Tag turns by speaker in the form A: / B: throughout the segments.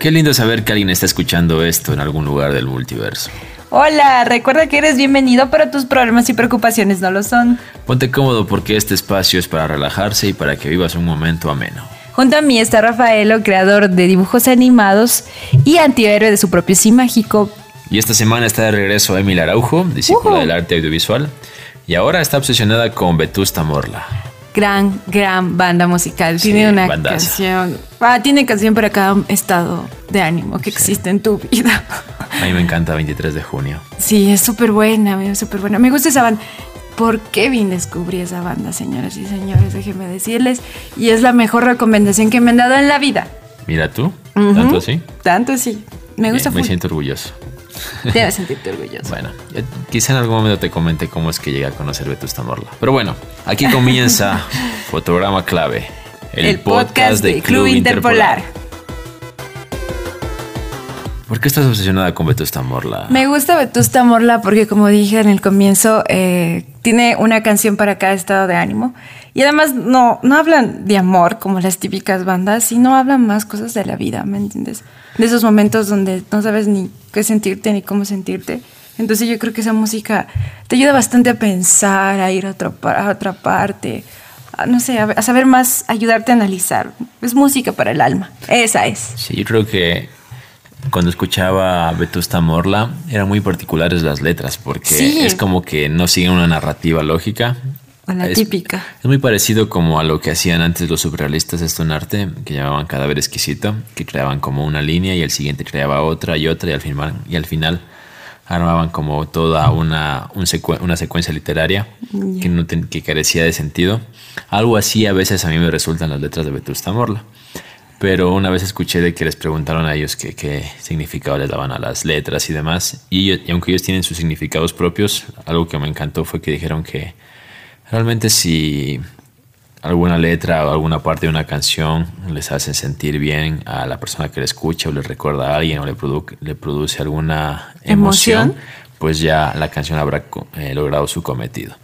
A: Qué lindo saber que alguien está escuchando esto en algún lugar del multiverso.
B: Hola, recuerda que eres bienvenido, pero tus problemas y preocupaciones no lo son.
A: Ponte cómodo porque este espacio es para relajarse y para que vivas un momento ameno.
B: Junto a mí está Rafaelo, creador de dibujos animados y antihéroe de su propio sí mágico.
A: Y esta semana está de regreso Emil Araujo, discípula del arte audiovisual, y ahora está obsesionada con Vetusta Morla.
B: Gran, gran banda musical.
A: Sí,
B: tiene una
A: bandaza.
B: canción. Ah, tiene canción para cada estado de ánimo que existe en tu vida.
A: A mí me encanta 23 de junio.
B: Sí, es súper buena, es súper buena. Me gusta esa banda. ¿Por qué bien descubrí esa banda, señoras y señores? Déjenme decirles. Y es la mejor recomendación que me han dado en la vida.
A: Mira tú, tanto así.
B: Tanto sí. Me gusta
A: Bien, me siento orgulloso.
B: Debes sentirte orgulloso.
A: Bueno, ya- quizá en algún momento te comente cómo es que llegué a conocer Vetusta Morla. Pero bueno, aquí comienza Fotograma Clave,
B: el, podcast de Club Interpolar.
A: ¿Por qué estás obsesionada con Vetusta Morla?
B: Me gusta Vetusta Morla porque, como dije en el comienzo, eh, tiene una canción para cada estado de ánimo. Y además no, no hablan de amor como las típicas bandas, sino hablan más cosas de la vida, ¿me entiendes? De esos momentos donde no sabes ni qué sentirte ni cómo sentirte. Entonces yo creo que esa música te ayuda bastante a pensar, a ir a, otro pa- a otra parte, a, no sé, a, a saber más, ayudarte a analizar. Es música para el alma. Esa es.
A: Sí, yo creo que cuando escuchaba a Vetusta Morla eran muy particulares las letras porque
B: Sí.
A: es como que no siguen una narrativa lógica.
B: O la
A: es,
B: típica.
A: Es muy parecido como a lo que hacían antes los surrealistas esto en arte, que llamaban cadáver exquisito, que creaban como una línea y el siguiente creaba otra y otra y al final, y al final armaban como toda una, un una secuencia literaria que, no que carecía de sentido. Algo así a veces a mí me resultan las letras de Vetusta Morla. Pero una vez escuché de que les preguntaron a ellos qué, qué significado les daban a las letras y demás. Y, aunque ellos tienen sus significados propios, algo que me encantó fue que dijeron que realmente si alguna letra o alguna parte de una canción les hace sentir bien a la persona que la escucha o le recuerda a alguien o le, produ- le produce alguna emoción,
B: Emoción.
A: pues ya la canción habrá eh, logrado su cometido.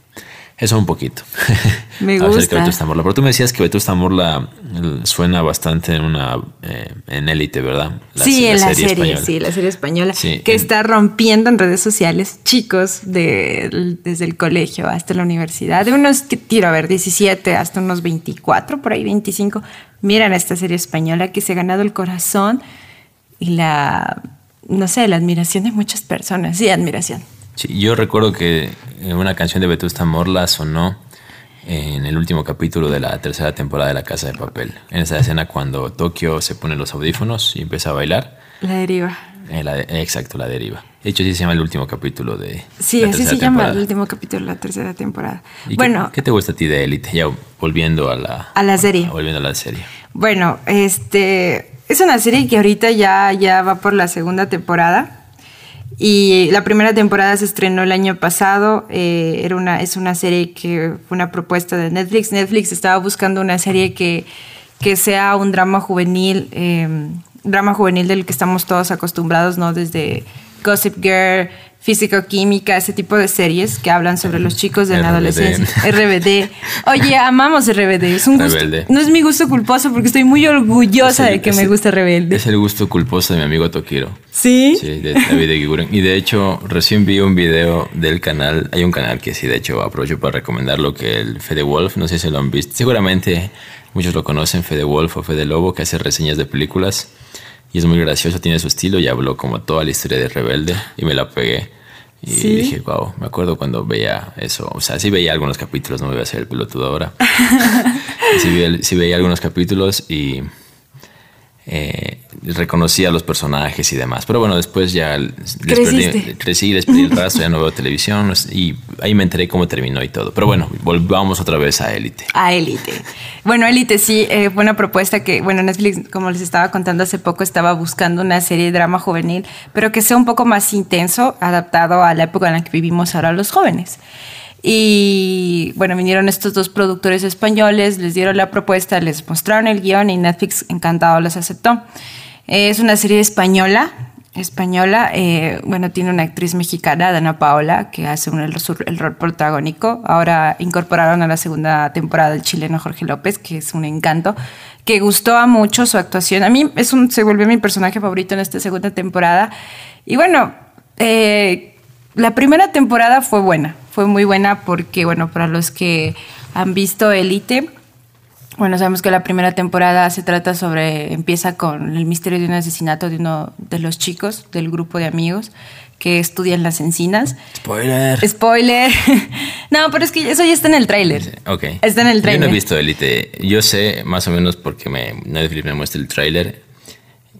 A: Eso un poquito.
B: Me
A: Acerca de
B: gusta.
A: Vetusta Morla. Pero tú me decías que Vetusta Morla eh, suena bastante en una eh, en élite, ¿verdad?
B: sí, en la serie,
A: española.
B: sí, la serie española,
A: Sí,
B: que
A: en-
B: está rompiendo en redes sociales chicos de, desde el colegio hasta la universidad, de unos, que tiro a ver, 17 hasta unos 24, por ahí 25, miran esta serie española que se ha ganado el corazón y la, no sé, la admiración de muchas personas, sí, admiración.
A: Sí, yo recuerdo que eh, una canción de Vetusta Morla sonó en el último capítulo de la tercera temporada de La Casa de Papel. En esa escena cuando Tokio se pone los audífonos y empieza a bailar.
B: La deriva.
A: eh, la de- exacto, la deriva. De hecho, sí se llama el último capítulo de
B: Sí, así se llama el último capítulo de la tercera temporada.
A: ¿Y qué-
B: Bueno,
A: ¿qué, te gusta a ti de Élite? Ya volviendo a la,
B: a la serie.
A: volviendo a la serie.
B: Bueno, este es una serie que ahorita ya, ya va por la segunda temporada. Y la primera temporada se estrenó el año pasado. eh, era una, es una serie que fue una propuesta de Netflix. Netflix estaba buscando una serie que, que sea un drama juvenil, eh, drama juvenil del que estamos todos acostumbrados, ¿no? Desde Gossip Girl, Físico-Química, ese tipo de series que hablan sobre los chicos de la
A: RBD.
B: adolescencia. RBD. Oye, amamos RBD. Es un gusto.
A: Rebelde.
B: No es mi gusto culposo porque estoy muy orgullosa
A: el-
B: de que me
A: el-
B: gusta Rebelde.
A: Es el gusto culposo de mi amigo Tokiro.
B: ¿Sí?
A: Sí, de David Eguiguren. Y de hecho, recién vi un video del canal. Hay un canal que sí, de hecho, aprovecho para recomendarlo, que el Fede Wolf, no sé si lo han visto. Seguramente muchos lo conocen, Fede Wolf o Fede Lobo, que hace reseñas de películas. Y es muy gracioso, tiene su estilo y habló como toda la historia de Rebelde. Y me la pegué. Y
B: ¿Sí?
A: dije, wow, me acuerdo cuando veía eso. O sea, sí veía algunos capítulos, no me voy a hacer el pelotudo ahora. Sí, veía, sí veía algunos capítulos y eh, reconocía a los personajes y demás. Pero bueno, después ya les perdí, crecí, les perdí el rastro, ya no veo televisión y ahí me enteré cómo terminó y todo. Pero bueno, volvamos otra vez a Élite.
B: A Élite. Bueno, Élite sí, eh, fue una propuesta que, bueno, Netflix, como les estaba contando hace poco, estaba buscando una serie de drama juvenil, pero que sea un poco más intenso, adaptado a la época en la que vivimos ahora los jóvenes. Y bueno, vinieron estos dos productores españoles, les dieron la propuesta, les mostraron el guion y Netflix encantado los aceptó. Eh, Es una serie española, española, eh, bueno, tiene una actriz mexicana, Dana Paola, que hace un- el, el rol protagónico. Ahora incorporaron a la segunda temporada el chileno Jorge López, que es un encanto, que gustó a mucho su actuación. A mí es un, se volvió mi personaje favorito en esta segunda temporada. Y bueno, eh, la primera temporada fue buena, fue muy buena porque, bueno, para los que han visto Elite, bueno, sabemos que la primera temporada se trata sobre, empieza con el misterio de un asesinato de uno de los chicos del grupo de amigos que estudian las encinas.
A: Spoiler.
B: Spoiler. no, pero es que eso ya está en el tráiler.
A: Ok.
B: Está en el tráiler.
A: Yo no he visto Elite. Yo sé más o menos porque me, Netflix me muestra el tráiler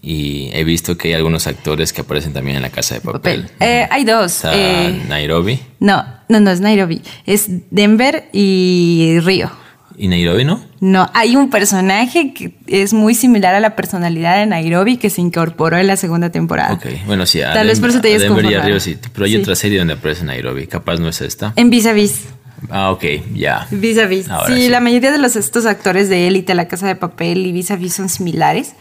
A: y he visto que hay algunos actores que aparecen también en La Casa de Papel.
B: Eh, hay dos. Eh,
A: Nairobi.
B: no, no, no es Nairobi. Es Denver y Río.
A: ¿Y Nairobi no?
B: No, hay un personaje que es muy similar a la personalidad de Nairobi que se incorporó en la segunda temporada.
A: Ok, bueno, sí. a
B: Tal vez por eso te
A: Denver y. Río sí. Pero hay
B: Sí.
A: otra serie donde aparece Nairobi. Capaz no es esta.
B: En Vis a Vis.
A: Ah, ok, ya.
B: Vis a Vis. Sí,
A: sí.
B: la mayoría de los estos actores de élite, La Casa de Papel y Vis a Vis son similares.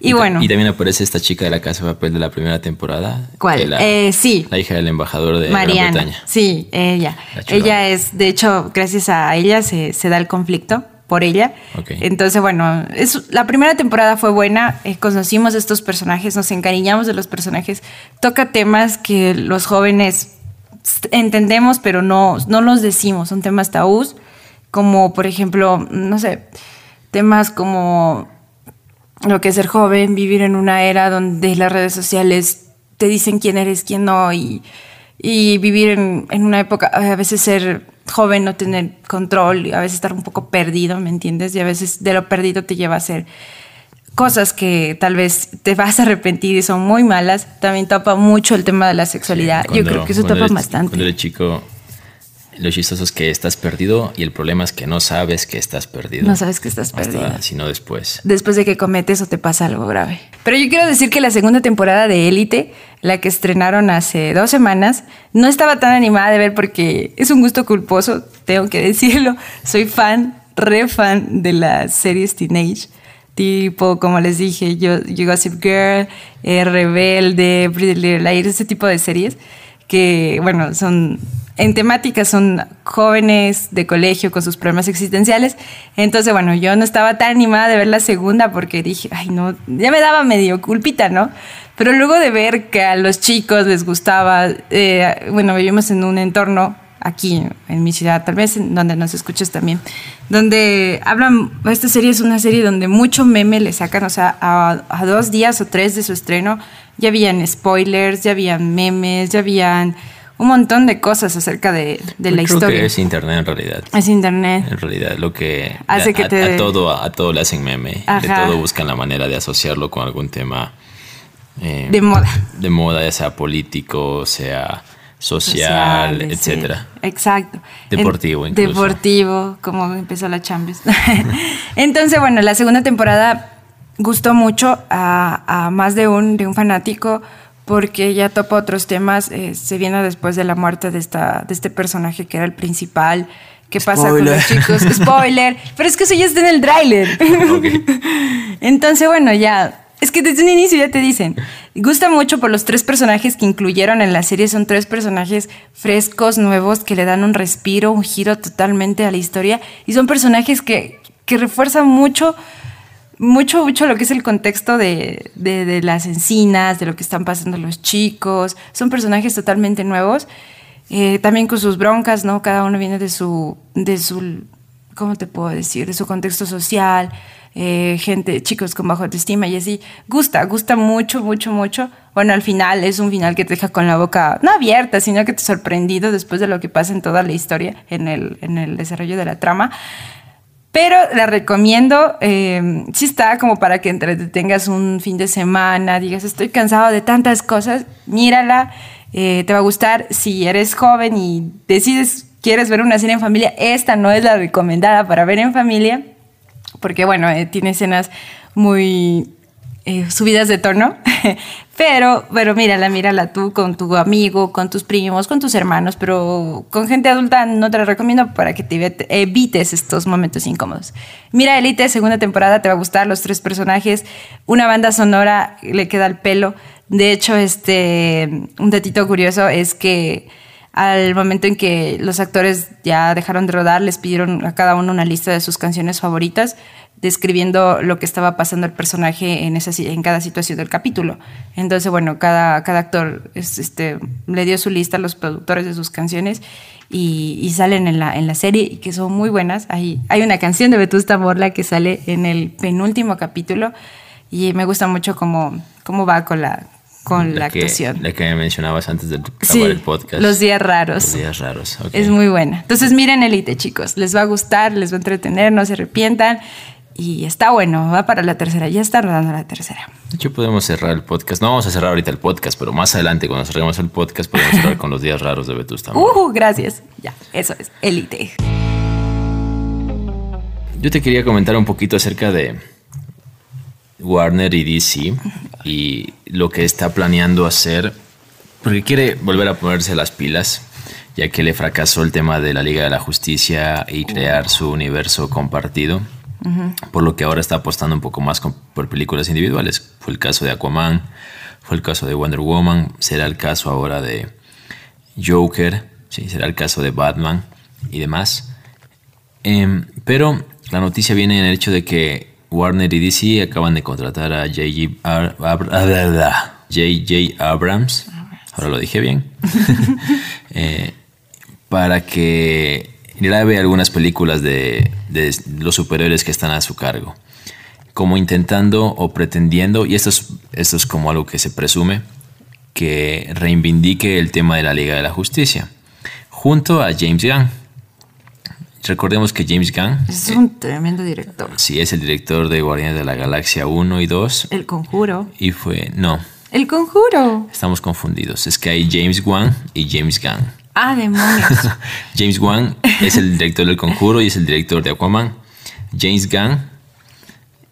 B: Y, bueno,
A: Y también aparece esta chica de La Casa de Papel de la primera temporada.
B: ¿cuál?
A: La,
B: Eh, sí,
A: la hija del embajador de Gran
B: Mariana.
A: Bretaña.
B: Sí, ella. Ella es, de hecho, gracias a ella se, se da el conflicto por ella.
A: Ok.
B: Entonces, bueno, es, la primera temporada fue buena, eh, conocimos estos personajes, nos encariñamos de los personajes, toca temas que los jóvenes entendemos, pero no, no los decimos, son temas tabús, como por ejemplo, no sé, temas como lo que es ser joven, vivir en una era donde las redes sociales te dicen quién eres, quién no, y, y vivir en, en una época, a veces ser joven, no tener control, y a veces estar un poco perdido, ¿me entiendes? Y a veces de lo perdido te lleva a hacer cosas que tal vez te vas a arrepentir y son muy malas. También topa mucho el tema de la sexualidad. Yo
A: Cuando-
B: creo que eso
A: eres-
B: bastante.
A: Cuando eres chico, lo chistoso es que estás perdido y el problema es que no sabes que estás perdido.
B: No sabes que estás perdido.
A: sino después.
B: después de que cometes o te pasa algo grave. Pero yo quiero decir que la segunda temporada de Élite, la que estrenaron hace dos semanas, no estaba tan animada de ver porque es un gusto culposo, tengo que decirlo. Soy fan, re fan de las series Teenage. Tipo, como les dije, yo, yo Gossip Girl, eh, Rebelde, Pretty Little Liars, ese tipo de series que, bueno, son en temática son jóvenes de colegio con sus problemas existenciales. Entonces, bueno, yo no estaba tan animada de ver la segunda porque dije, ay, no, ya me daba medio culpita, ¿no? Pero luego de ver que a los chicos les gustaba, eh, bueno, vivimos en un entorno aquí en mi ciudad, tal vez en donde nos escuches también, donde hablan, esta serie es una serie donde mucho meme le sacan, o sea, a, a dos días o tres de su estreno ya habían spoilers, ya habían memes, ya habían un montón de cosas acerca de, de la
A: Creo
B: historia.
A: que es internet en realidad.
B: Es internet.
A: En realidad, lo que
B: Hace
A: a,
B: que
A: a-
B: te-
A: a todo a, todo le hacen meme, de
B: Ajá.
A: todo buscan la manera de asociarlo con algún tema eh,
B: De moda.
A: de moda, ya sea político, sea social,
B: Sociales, sí.
A: etcétera.
B: Exacto.
A: Deportivo,
B: En-
A: incluso.
B: Deportivo, como empezó la Champions. Entonces, bueno, la segunda temporada gustó mucho a, a más de un, de un fanático porque ya topa otros temas. eh, se viene después de la muerte de, esta, de este personaje que era el principal. ¿Qué pasa con los chicos? Spoiler. Pero es que eso ya está en el tráiler. Entonces, bueno, ya. Es que desde un inicio ya te dicen. Gusta mucho por los tres personajes que incluyeron en la serie. Son tres personajes frescos, nuevos, que le dan un respiro, un giro totalmente a la historia. Y son personajes que, que refuerzan mucho, mucho, mucho lo que es el contexto de, de- las encinas, de lo que están pasando los chicos. Son personajes totalmente nuevos. eh, también con sus broncas, ¿no? Cada uno viene de su, de su, ¿cómo te puedo decir? De su contexto social, eh, gente, chicos con bajo autoestima y así. Gusta, gusta mucho, mucho, mucho. Bueno, al final es un final que te deja con la boca, no abierta, sino que te sorprendido después de lo que pasa en toda la historia, en el, en el desarrollo de la trama. Pero la recomiendo, eh, sí está como para que entretengas un fin de semana, digas, estoy cansado de tantas cosas, mírala, eh, te va a gustar. Si eres joven y decides, quieres ver una serie en familia, esta no es la recomendada para ver en familia, porque bueno, eh, tiene escenas muy eh, subidas de tono, pero, pero mírala, mírala tú con tu amigo, con tus primos, con tus hermanos, pero con gente adulta no te la recomiendo para que te evite- evites estos momentos incómodos. Mira Elite, segunda temporada, te va a gustar los tres personajes, una banda sonora le queda al pelo. De hecho, este, un datito curioso es que al momento en que los actores ya dejaron de rodar, les pidieron a cada uno una lista de sus canciones favoritas, describiendo lo que estaba pasando el personaje en, esa, en cada situación del capítulo. Entonces, bueno, cada, cada actor este, le dio su lista a los productores de sus canciones y, salen en la, en la serie y que son muy buenas. Hay, hay una canción de Vetusta Morla que sale en el penúltimo capítulo y me gusta mucho cómo, cómo va con la, con la, actuación.
A: La que me mencionabas antes de acabar el podcast.
B: Los días raros.
A: Los días raros.
B: Es muy buena. Entonces miren Elite, chicos. Les va a gustar, les va a entretener, no se arrepientan. Y está bueno, va para la tercera. Ya está rodando la tercera.
A: De hecho, podemos cerrar el podcast. No vamos a cerrar ahorita el podcast, pero más adelante, cuando cerremos el podcast, podemos cerrar con los días raros de Vetusta.
B: Uh, gracias. Ya, eso es. Elite.
A: Yo te quería comentar un poquito acerca de Warner y DC y lo que está planeando hacer, porque quiere volver a ponerse las pilas, ya que le fracasó el tema de la Liga de la Justicia y crear su universo compartido, por lo que ahora está apostando un poco más por películas individuales. Fue el caso de Aquaman, fue el caso de Wonder Woman, será el caso ahora de Joker, ¿sí? será el caso de Batman y demás. Em, pero la noticia viene en el hecho de que Warner y DC acaban de contratar a J.J. Abrams, ahora lo dije bien, eh, para que grabe algunas películas de, los superhéroes que están a su cargo. Como intentando o pretendiendo, y esto es, esto es como algo que se presume, que reivindique el tema de la Liga de la Justicia, junto a James Gunn Recordemos que James Gunn...
B: Es un tremendo director.
A: Sí, es el director de Guardianes de la Galaxia 1 y 2.
B: El Conjuro.
A: Y fue... No.
B: El Conjuro.
A: Estamos confundidos. Es que hay James Wan y James Gunn.
B: Ah, demonios.
A: James Wan es el director del Conjuro y es el director de Aquaman. James Gunn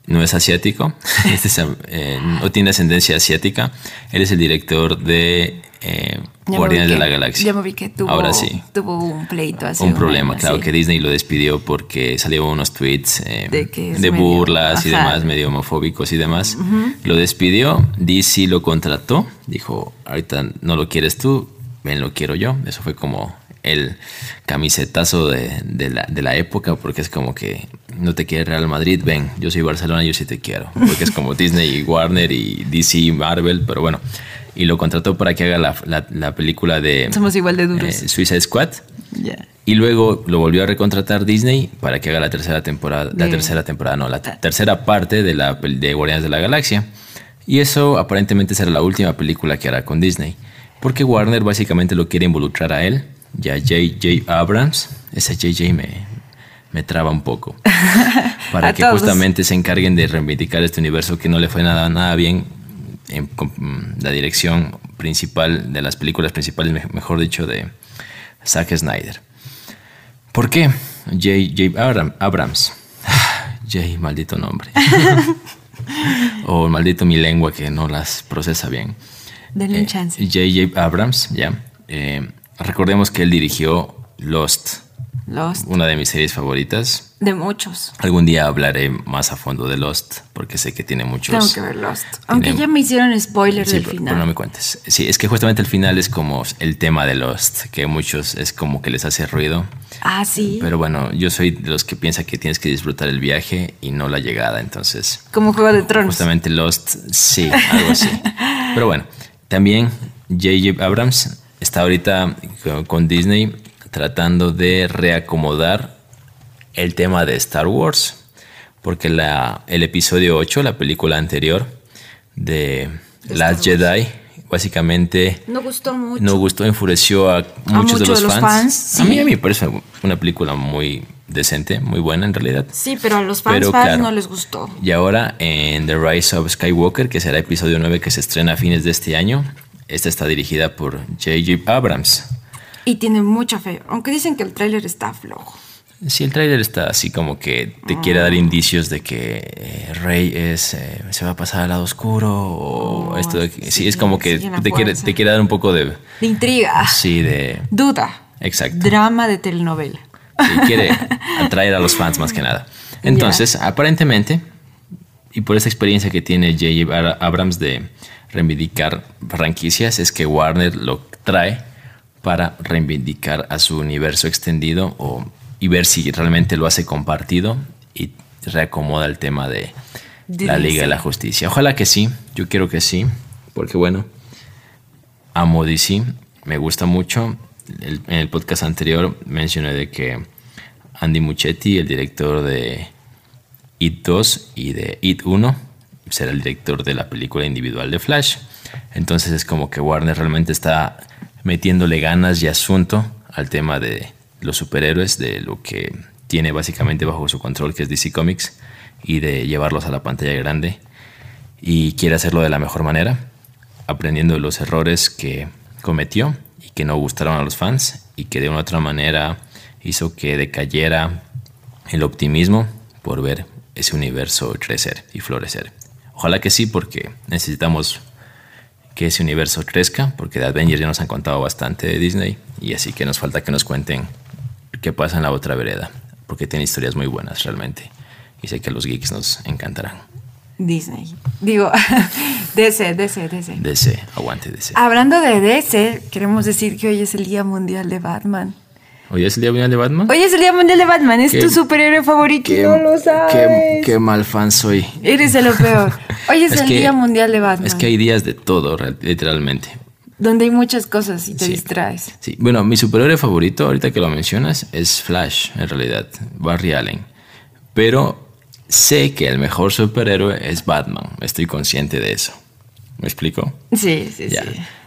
A: no es asiático, eh, no tiene ascendencia asiática. Él es el director de eh, Guardianes de la Galaxia.
B: Ya me vi que tuvo, Ahora sí. tuvo un pleito así.
A: Un problema, claro, que Disney lo despidió porque salieron unos tweets eh, de, burlas y demás, medio homofóbicos y demás. Lo despidió, DC lo contrató, dijo, ahorita no lo quieres tú, lo quiero yo. Eso fue como el camisetazo de, la, de, la, época, porque es como que no te quiere Real Madrid, ven, yo soy Barcelona, yo sí te quiero. Porque es como Disney y Warner y DC y Marvel, pero bueno. Y lo contrató para que haga la, la, película de...
B: Somos igual de duros.
A: Eh, Suicide Squad. Y luego lo volvió a recontratar Disney para que haga la tercera temporada, la tercera temporada, no, la tercera parte de la de Guardianes de la Galaxia. Y eso aparentemente será la última película que hará con Disney. Porque Warner básicamente lo quiere involucrar a él ya J.J. Abrams, ese J.J. me, me traba un poco, para que justamente se encarguen de reivindicar este universo que no le fue nada, nada bien en la dirección principal de las películas principales, mejor dicho, de Zack Snyder. ¿Por qué? J.J. Abrams. J, maldito nombre. o maldito mi lengua que no las procesa bien.
B: Denle un eh, chance.
A: J.J. Abrams, ya. Eh, Recordemos que él dirigió Lost.
B: Lost.
A: Una de mis series favoritas.
B: De muchos.
A: Algún día hablaré más a fondo de Lost, porque sé que tiene muchos.
B: Tengo que ver Lost. Aunque ya me hicieron spoilers del final.
A: Pero no me cuentes. Sí, es que justamente el final es como el tema de Lost, que muchos es como que les hace ruido.
B: Ah, sí.
A: Pero bueno, yo soy de los que piensa que tienes que disfrutar el viaje y no la llegada, entonces.
B: Como Juego de Tronos.
A: Justamente Lost, sí, algo así. pero bueno, también J.J. Abrams está ahorita con Disney tratando de reacomodar el tema de Star Wars. Porque la, el episodio 8, la película anterior de Last Jedi, básicamente
B: no gustó mucho.
A: No gustó, enfureció a muchos, de los, fans. A mí a mí me parece una película muy decente, muy buena en realidad.
B: Sí, pero a los fans, no les gustó.
A: Y ahora en The Rise of Skywalker, que será episodio 9 que se estrena a fines de este año, esta está dirigida por J.J. Abrams.
B: Y tiene mucha fe, aunque dicen que el tráiler está flojo.
A: Sí, el tráiler está así como que te quiere dar indicios de que eh, Rey es, eh, se va a pasar al lado oscuro o oh, esto. sí, es como que te quiere, te quiere dar un poco de...
B: De intriga.
A: Sí, de...
B: Duda.
A: Exacto.
B: Drama de telenovela.
A: Sí, quiere atraer a los fans más que nada. Entonces, aparentemente, y por esa experiencia que tiene J.J. Abrams de reivindicar franquicias es que Warner lo trae para reivindicar a su universo extendido o, y ver si realmente lo hace compartido y reacomoda el tema de la Liga de la Justicia. Ojalá que sí, yo quiero que sí, porque bueno, amo DC, me gusta mucho. En el podcast anterior mencioné de que Andy Muchetti, el director de It 2 y de It 1, será el director de la película individual de Flash. Entonces es como que Warner realmente está metiéndole ganas y asunto al tema de los superhéroes, de lo que tiene básicamente bajo su control, que es DC Comics, y de llevarlos a la pantalla grande. Y quiere hacerlo de la mejor manera, aprendiendo de los errores que cometió que no gustaron a los fans y que de una otra manera hizo que decayera el optimismo por ver ese universo crecer y florecer. Ojalá que sí, porque necesitamos que ese universo crezca, porque de Avengers ya nos han contado bastante de Disney y así que nos falta que nos cuenten qué pasa en la otra vereda, porque tiene historias muy buenas realmente y sé que a los geeks nos encantarán.
B: Disney. Digo, DC, DC, DC.
A: DC, aguante DC.
B: Hablando de DC, queremos decir que hoy es el Día Mundial de Batman.
A: ¿Hoy es el Día Mundial de Batman?
B: Hoy es el Día Mundial de Batman, es tu superhéroe favorito no lo sabes.
A: Qué, mal fan soy.
B: Eres de lo peor. Hoy es, el Día Mundial de Batman.
A: Es que hay días de todo, literalmente.
B: Donde hay muchas cosas y te distraes.
A: Sí, bueno, mi superhéroe favorito, ahorita que lo mencionas, es Flash, en realidad, Barry Allen. Pero sé que el mejor superhéroe es Batman, estoy consciente de eso. ¿Me explico?
B: Sí, sí, sí.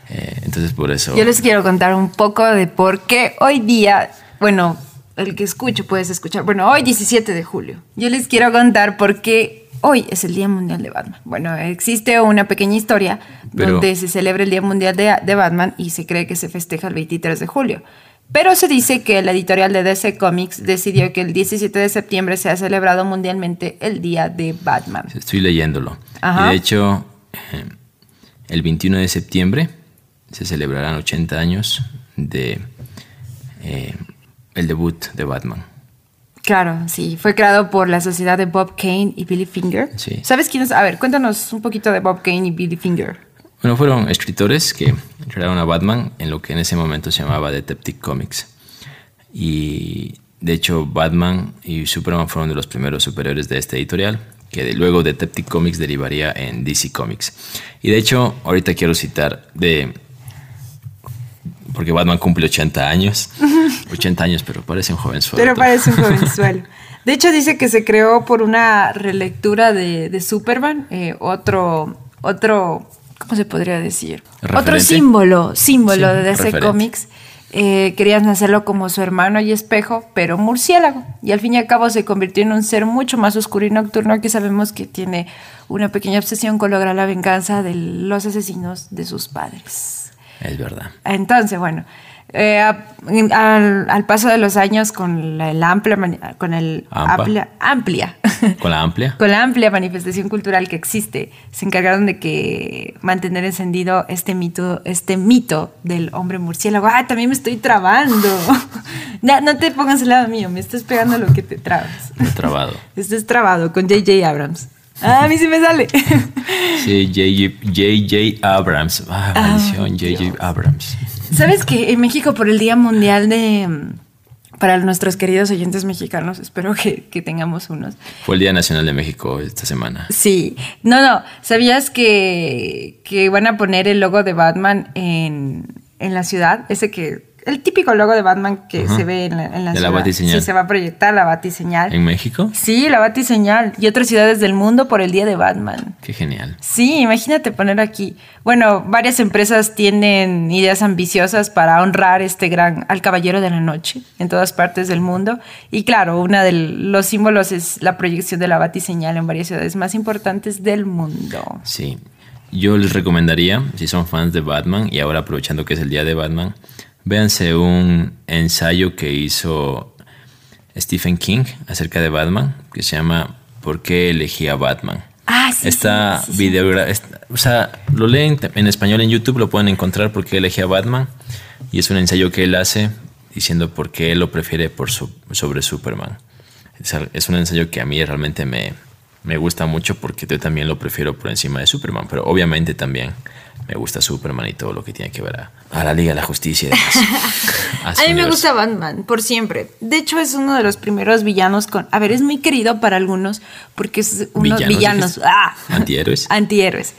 A: Eh, entonces por eso...
B: Yo les quiero contar un poco de por qué hoy día, bueno, el que escucho puedes escuchar, bueno, hoy 17 de julio, yo les quiero contar por qué hoy es el Día Mundial de Batman. Bueno, existe una pequeña historia donde se celebra el Día Mundial de, de, Batman y se cree que se festeja el 23 de julio. Pero se dice que la editorial de DC Comics decidió que el 17 de septiembre sea celebrado mundialmente el Día de Batman.
A: Estoy leyéndolo. de hecho, eh, el 21 de septiembre se celebrarán 80 años de eh, el debut de Batman.
B: Claro, sí. Fue creado por la sociedad de Bob Kane y Billy Finger.
A: Sí.
B: ¿Sabes quién es? A ver, cuéntanos un poquito de Bob Kane y Billy Finger.
A: Bueno, fueron escritores que crearon a Batman en lo que en ese momento se llamaba Detective Comics. Y de hecho, Batman y Superman fueron de los primeros superhéroes de esta editorial que luego Detective Comics derivaría en DC Comics. Y de hecho, ahorita quiero citar de... Porque Batman cumple 80 años. 80 años, pero parece un jovenzuelo.
B: Pero parece un jovenzuelo. De hecho, dice que se creó por una relectura de, Superman, eh, otro, otro, ¿cómo se podría decir? Otro símbolo, símbolo de DC Comics eh, querían hacerlo como su hermano y espejo, pero murciélago. Y al fin y al cabo se convirtió en un ser mucho más oscuro y nocturno que sabemos que tiene una pequeña obsesión con lograr la venganza de los asesinos de sus padres.
A: Es verdad.
B: Entonces, bueno, eh, al, paso de los años con la, el amplia con el amplia, amplia
A: con la amplia
B: con la amplia manifestación cultural que existe se encargaron de que mantener encendido este mito este mito del hombre murciélago ah también me estoy trabando no, no, te pongas al lado mío me estás pegando lo que te trabas
A: me trabado
B: estás trabado con JJ Abrams Ah, a mí sí me sale.
A: Sí, J.J. Abrams. Ah, maldición, J.J. Abrams.
B: ¿Sabes que en México por el Día Mundial de... Para nuestros queridos oyentes mexicanos, espero que, tengamos unos.
A: Fue el Día Nacional de México esta semana.
B: Sí. No, no. ¿Sabías que, que van a poner el logo de Batman en, en la ciudad? Ese que el típico logo de Batman que se ve en la, en la
A: de ciudad. la
B: Sí, se va a proyectar la batiseñal.
A: ¿En México?
B: Sí, la batiseñal. Y otras ciudades del mundo por el Día de Batman.
A: Qué genial.
B: Sí, imagínate poner aquí. Bueno, varias empresas tienen ideas ambiciosas para honrar este gran, al Caballero de la Noche en todas partes del mundo. Y claro, uno de los símbolos es la proyección de la batiseñal en varias ciudades más importantes del mundo.
A: Sí. Yo les recomendaría, si son fans de Batman, y ahora aprovechando que es el Día de Batman, Véanse un ensayo que hizo Stephen King acerca de Batman, que se llama ¿Por qué elegí a Batman?
B: Ah, sí.
A: Esta video, o sea, lo leen en español en YouTube, lo pueden encontrar porque elegí a Batman. Y es un ensayo que él hace diciendo por qué él lo prefiere por sobre Superman. Es, un ensayo que a mí realmente me, me gusta mucho porque yo también lo prefiero por encima de Superman, pero obviamente también me gusta Superman y todo lo que tiene que ver a, a la Liga de la Justicia y demás.
B: a, mí me gusta Batman, por siempre. De hecho, es uno de los primeros villanos con... A ver, es muy querido para algunos porque es unos villanos... ¡Ah!
A: Antihéroes.
B: Antihéroes.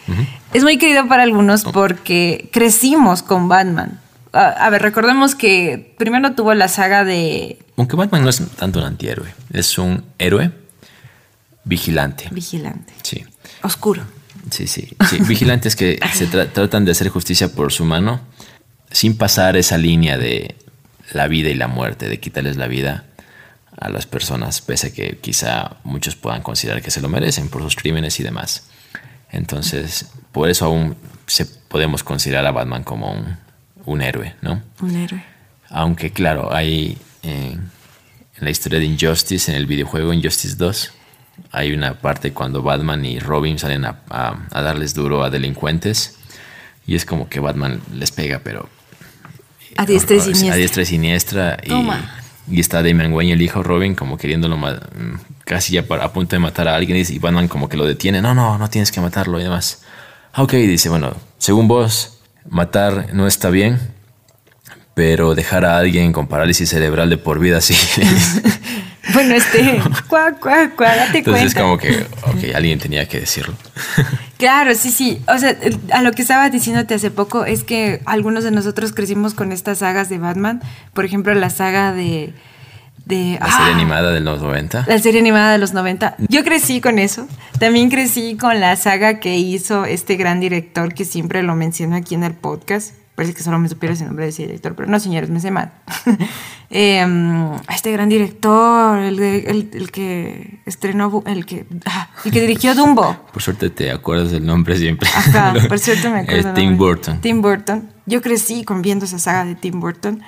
B: Es muy querido para algunos oh. porque crecimos con Batman. a ver, recordemos que primero tuvo la saga de...
A: Aunque Batman no es tanto un antihéroe, es un héroe vigilante.
B: Vigilante.
A: Sí.
B: Oscuro.
A: Sí, sí. Vigilantes que se tratan de hacer justicia por su mano sin pasar esa línea de la vida y la muerte, de quitarles la vida a las personas, pese a que quizá muchos puedan considerar que se lo merecen por sus crímenes y demás. Entonces, por eso aún se podemos considerar a Batman como un, héroe, ¿no?
B: Un héroe.
A: Aunque, claro, hay eh, en la historia de Injustice, en el videojuego Injustice 2, hay una parte cuando Batman y Robin salen a, darles duro a delincuentes y es como que Batman les pega, pero...
B: A diestra y siniestra.
A: A diestra y siniestra. Y, está Damian Wayne, el hijo Robin, como queriéndolo mm, casi ya a punto de matar a alguien y Batman como que lo detiene. No, no, no tienes que matarlo y demás. Ah, ok, dice, bueno, según vos, matar no está bien, pero dejar a alguien con parálisis cerebral de por vida sí.
B: Bueno, este, cuá, cuá, cuá, date
A: Entonces, como que, ok, alguien tenía que decirlo.
B: Claro, sí, sí. O sea, a lo que estaba diciéndote hace poco es que algunos de nosotros crecimos con estas sagas de Batman. Por ejemplo, la saga de. de
A: la serie ¡ah! animada de los 90.
B: La serie animada de los 90. Yo crecí con eso. También crecí con la saga que hizo este gran director que siempre lo menciono aquí en el podcast, Parece que solo me supiera ese nombre de ese director, pero no, señores, me sé mal. Em, este gran director, el, el, que estrenó, el que, ah, el que dirigió Dumbo.
A: Por suerte te acuerdas del nombre siempre.
B: Ajá, por suerte me acuerdo.
A: Tim Burton.
B: Tim Burton. Yo crecí con viendo esa saga de Tim Burton.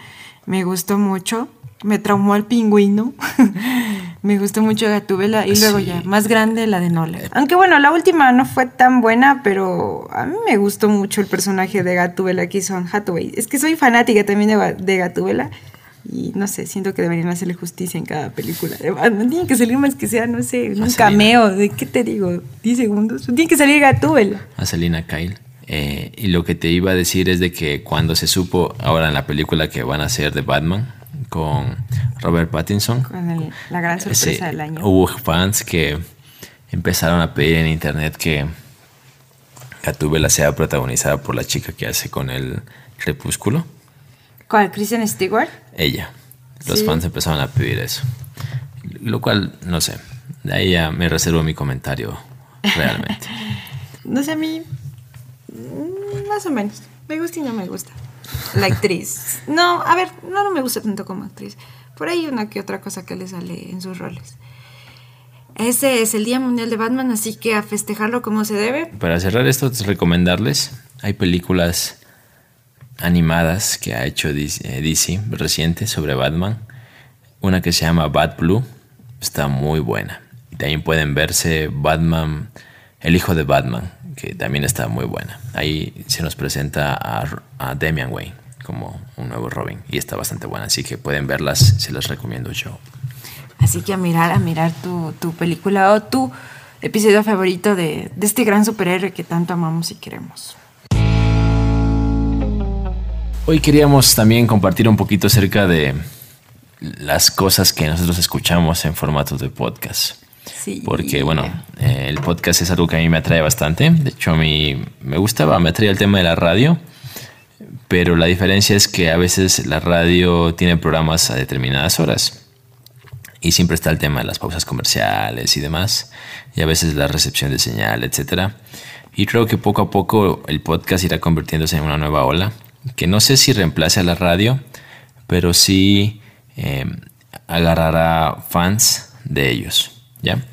B: Me gustó mucho me traumó el pingüino. me gustó mucho Gatúbela y luego ya, más grande la de Nolan. Aunque bueno, la última no fue tan buena, pero a mí me gustó mucho el personaje de Gatúbela que hizo Hathaway. Es que soy fanática también de, de Gatúbela y no sé, siento que deberían hacerle justicia en cada película. No tiene que salir más que sea, no sé, un cameo, ¿de qué te digo? 10 segundos. Tiene que salir Gatúbela.
A: A Selina Kyle. Eh, y lo que te iba a decir es de que cuando se supo ahora en la película que van a hacer de Batman, con Robert Pattinson.
B: Con la gran sorpresa del año.
A: Hubo fans que empezaron a pedir en internet que Gatúbela sea protagonizada por la chica que hace con el Crepúsculo.
B: ¿Cuál? ¿Kristen Stewart?
A: Ella. Los fans empezaron a pedir eso. Lo cual, no sé. De ahí ya me reservo mi comentario realmente.
B: no sé, a mí. Mm, más o menos. Me gusta y no me gusta la actriz. No, a ver, no, no me gusta tanto como actriz. Por ahí una que otra cosa que le sale en sus roles. Ese es el Día Mundial de Batman, así que a festejarlo como se debe.
A: Para cerrar esto, recomendarles, hay películas animadas que ha hecho DC, DC reciente sobre Batman. Una que se llama Bat Blue, está muy buena. Y también pueden verse Batman, el hijo de Batman, que también está muy buena. Ahí se nos presenta a, Damian Wayne como un nuevo Robin y está bastante buena, así que pueden verlas, se las recomiendo yo.
B: Así que a mirar, a mirar tu, película o tu episodio favorito de, de este gran superhéroe que tanto amamos y queremos.
A: Hoy queríamos también compartir un poquito acerca de las cosas que nosotros escuchamos en formatos de podcast. Porque, bueno, eh, el podcast es algo que a mí me atrae bastante. De hecho, a mí me gustaba, me atraía el tema de la radio. Pero la diferencia es que a veces la radio tiene programas a determinadas horas. Y siempre está el tema de las pausas comerciales y demás. Y a veces la recepción de señal, etc. Y creo que poco a poco el podcast irá convirtiéndose en una nueva ola. Que no sé si reemplace a la radio, pero sí eh, agarrará fans de ellos. ¿Ya?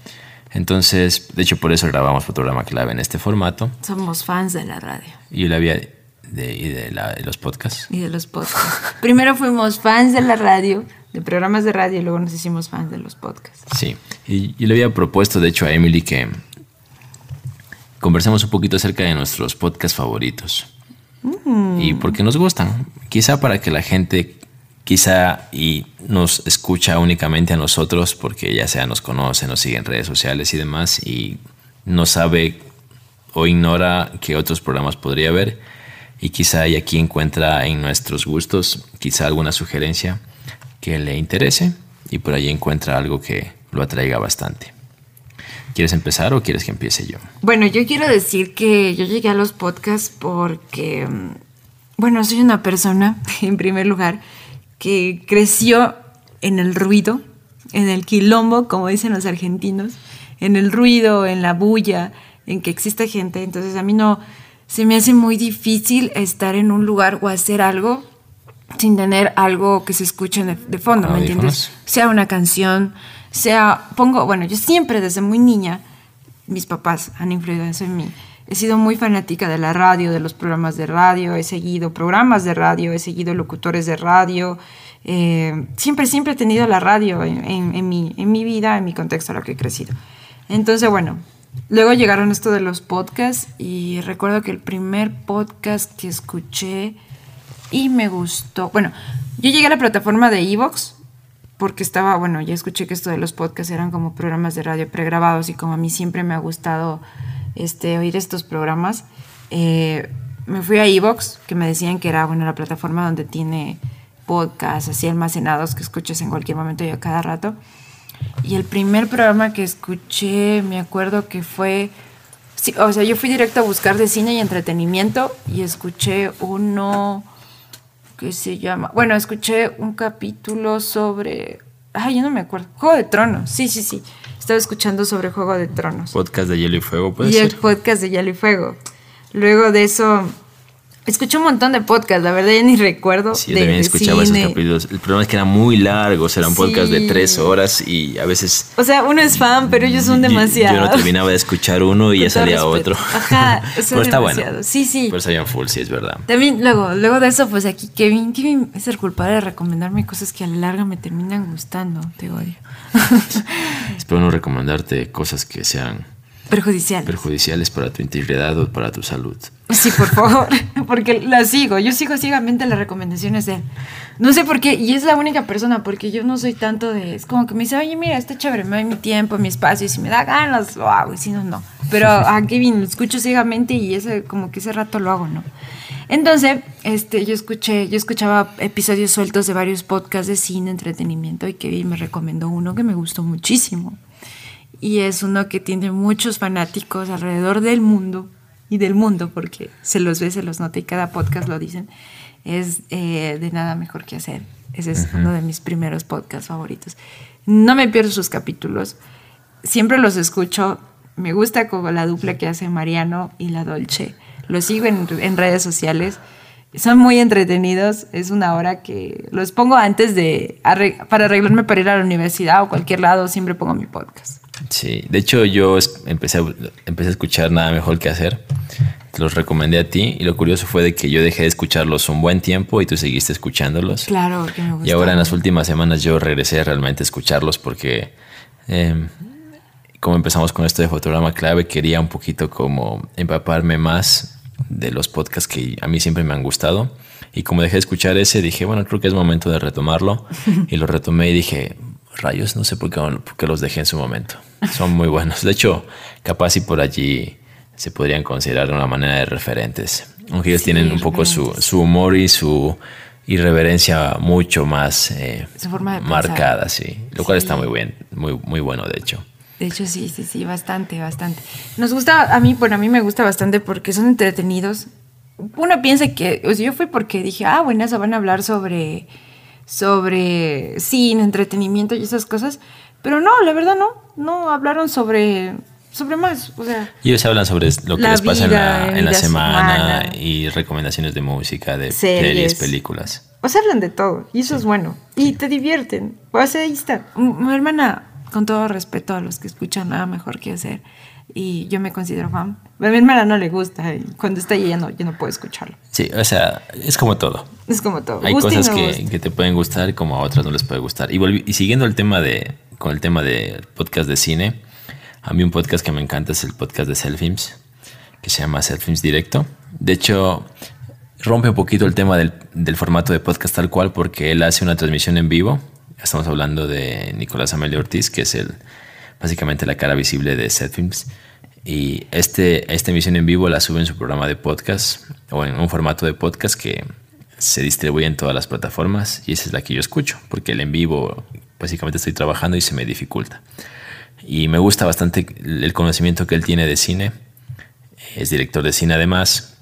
A: Entonces, de hecho, por eso grabamos Fotograma Clave en este formato.
B: Somos fans de la radio.
A: Y la había de, y de, los podcasts.
B: Y de los podcasts. Primero fuimos fans de la radio, de programas de radio, y luego nos hicimos fans de los podcasts.
A: Sí, y yo le había propuesto, de hecho, a Emily que conversemos un poquito acerca de nuestros podcasts favoritos. Mm. Y por qué nos gustan. Quizá para que la gente quizá y nos escucha únicamente a nosotros porque ya sea nos conoce, nos sigue en redes sociales y demás y no sabe o ignora que otros programas podría ver y quizá y aquí encuentra en nuestros gustos quizá alguna sugerencia que le interese y por ahí encuentra algo que lo atraiga bastante. ¿Quieres empezar o quieres que empiece yo?
B: Bueno, yo quiero decir que yo llegué a los podcasts porque, bueno, soy una persona, en primer lugar, que creció en el ruido, en el quilombo, como dicen los argentinos, en el ruido, en la bulla, en que existe gente. Entonces a mí no, se me hace muy difícil estar en un lugar o hacer algo sin tener algo que se escuche de, fondo, ¿me entiendes? Sea una canción, sea, pongo, bueno, yo siempre desde muy niña, mis papás han influido eso en mí. He sido muy fanática de la radio, de los programas de radio, he seguido programas de radio, he seguido locutores de radio. Eh, siempre, siempre he tenido la radio en, mi, en mi vida, en mi contexto a lo que he crecido. Entonces, bueno, luego llegaron esto de los podcasts y recuerdo que el primer podcast que escuché y me gustó, bueno, yo llegué a la plataforma de Evox porque estaba, bueno, ya escuché que esto de los podcasts eran como programas de radio pregrabados y como a mí siempre me ha gustado este, oír estos programas. Eh, me fui a Evox, que me decían que era bueno, la plataforma donde tiene podcasts así almacenados que escuches en cualquier momento y a cada rato. Y el primer programa que escuché, me acuerdo que fue, sí, o sea, yo fui directo a buscar de cine y entretenimiento y escuché uno que se llama, bueno, escuché un capítulo sobre, ay, yo no me acuerdo, Juego de Tronos, sí, sí, sí estaba escuchando sobre Juego de Tronos.
A: Podcast de Hielo y Fuego, puede
B: y el podcast de Hielo y Fuego. Luego de eso, escuché un montón de podcasts, la verdad ya ni recuerdo.
A: Sí, también escuchaba esos capítulos. El problema es que eran muy largos, eran podcasts de tres horas y a veces...
B: O sea, uno es fan, pero ellos son demasiado.
A: Yo, no terminaba de escuchar uno y ya salía otro.
B: Ajá, pero está bueno. Sí, sí.
A: Pero salían full, sí, es verdad.
B: También, luego, luego de eso, pues aquí Kevin, Kevin es el culpable de recomendarme cosas que a la larga me terminan gustando, te odio.
A: Espero no recomendarte cosas que sean
B: perjudiciales.
A: perjudiciales para tu integridad o para tu salud.
B: Sí, por favor, porque la sigo. Yo sigo ciegamente las recomendaciones de él. No sé por qué, y es la única persona, porque yo no soy tanto de. Es como que me dice, oye, mira, está chévere, me doy mi tiempo, mi espacio, y si me da ganas, lo hago, y si no, no. Pero a Kevin lo escucho ciegamente y ese, como que ese rato lo hago, ¿no? Entonces, este, yo escuché, yo escuchaba episodios sueltos de varios podcasts de cine, entretenimiento, y Kevin me recomendó uno que me gustó muchísimo. Y es uno que tiene muchos fanáticos alrededor del mundo, y del mundo, porque se los ve, se los nota y cada podcast lo dicen. Es eh, de nada mejor que hacer. Ese es uno de mis primeros podcasts favoritos. No me pierdo sus capítulos. Siempre los escucho. Me gusta como la dupla que hace Mariano y la Dolce los sigo en, redes sociales. Son muy entretenidos. Es una hora que los pongo antes de para arreglarme para ir a la universidad o cualquier lado. Siempre pongo mi podcast.
A: Sí, de hecho yo empecé, empecé a escuchar Nada Mejor que Hacer. los recomendé a ti y lo curioso fue de que yo dejé de escucharlos un buen tiempo y tú seguiste escuchándolos.
B: Claro, que me
A: Y ahora en las últimas semanas yo regresé realmente a escucharlos porque em, como empezamos con esto de fotograma clave quería un poquito como empaparme más de los podcasts que a mí siempre me han gustado. Y como dejé de escuchar ese, dije, bueno, creo que es momento de retomarlo. y lo retomé y dije, rayos, no sé por qué, los dejé en su momento. Son muy buenos. De hecho, capaz y por allí se podrían considerar de una manera de referentes. Aunque ellos tienen un poco su, humor y su irreverencia mucho más eh, marcada, sí. Lo cual está muy bien, muy, muy bueno, de hecho.
B: De hecho, sí, sí, sí, bastante, bastante. Nos gusta, a mí, bueno, a mí me gusta bastante porque son entretenidos. Uno piensa que, o sea, yo fui porque dije, ah, bueno, eso van a hablar sobre, sobre cine, entretenimiento y esas cosas. Pero no, la verdad no, no hablaron sobre, sobre más, o sea.
A: Y ellos hablan sobre lo que les pasa en la, en la semana, y recomendaciones de música, de series, películas.
B: O sea, hablan de todo y eso es bueno. Y te divierten. O sea, ahí está. Mi hermana con todo respeto a los que escuchan nada mejor que hacer. Y yo me considero fan. A mi hermana no le gusta. Y cuando está ahí ya no, yo no puedo escucharlo.
A: Sí, o sea, es como todo.
B: Es como todo.
A: Hay cosas que, que, te pueden gustar y como a otras no les puede gustar. Y, y siguiendo el tema de, con el tema del podcast de cine, a mí un podcast que me encanta es el podcast de Selfilms, que se llama Selfilms Directo. De hecho, rompe un poquito el tema del, del, formato de podcast tal cual porque él hace una transmisión en vivo. Estamos hablando de Nicolás Amelio Ortiz, que es el básicamente la cara visible de Set Films. Y este, esta emisión en vivo la sube en su programa de podcast o en un formato de podcast que se distribuye en todas las plataformas y esa es la que yo escucho, porque el en vivo básicamente estoy trabajando y se me dificulta. Y me gusta bastante el conocimiento que él tiene de cine. Es director de cine además,